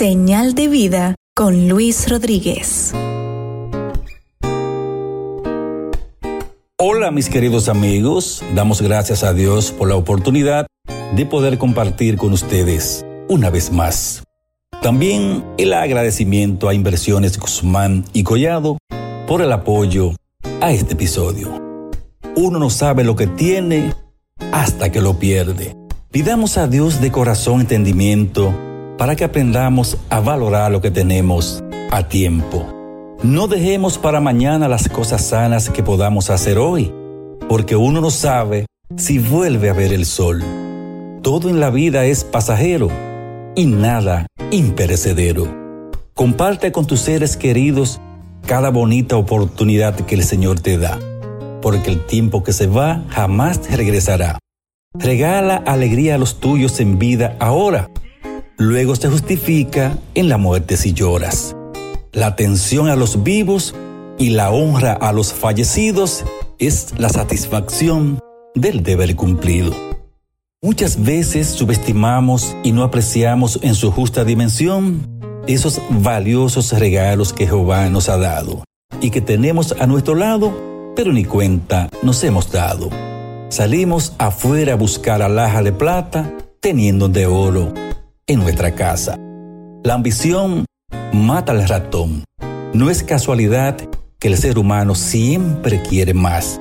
Señal de vida con Luis Rodríguez. Hola mis queridos amigos, damos gracias a Dios por la oportunidad de poder compartir con ustedes una vez más. También el agradecimiento a Inversiones Guzmán y Collado por el apoyo a este episodio. Uno no sabe lo que tiene hasta que lo pierde. Pidamos a Dios de corazón entendimiento para que aprendamos a valorar lo que tenemos a tiempo. No dejemos para mañana las cosas sanas que podamos hacer hoy, porque uno no sabe si vuelve a ver el sol. Todo en la vida es pasajero y nada imperecedero. Comparte con tus seres queridos cada bonita oportunidad que el Señor te da, porque el tiempo que se va jamás regresará. Regala alegría a los tuyos en vida ahora, luego se justifica en la muerte si lloras. La atención a los vivos y la honra a los fallecidos es la satisfacción del deber cumplido. Muchas veces subestimamos y no apreciamos en su justa dimensión esos valiosos regalos que Jehová nos ha dado y que tenemos a nuestro lado, pero ni cuenta nos hemos dado. Salimos afuera a buscar alhaja de plata, teniendo de oro en nuestra casa. La ambición mata al ratón. No es casualidad que el ser humano siempre quiere más,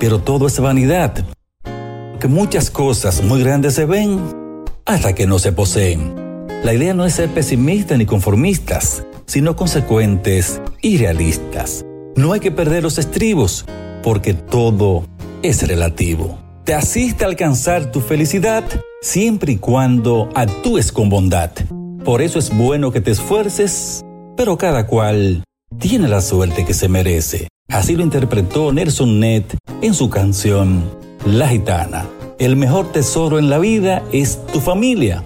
pero todo es vanidad que muchas cosas muy grandes se ven hasta que no se poseen. La idea no es ser pesimistas ni conformistas, sino consecuentes y realistas. No hay que perder los estribos, porque todo es relativo. Te asiste a alcanzar tu felicidad siempre y cuando actúes con bondad. Por eso es bueno que te esfuerces, pero cada cual tiene la suerte que se merece. Así lo interpretó Nelson Ned en su canción la gitana. El mejor tesoro en la vida es tu familia.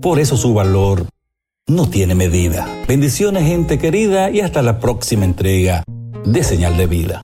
Por eso su valor no tiene medida. Bendiciones gente querida y hasta la próxima entrega de Señal de Vida.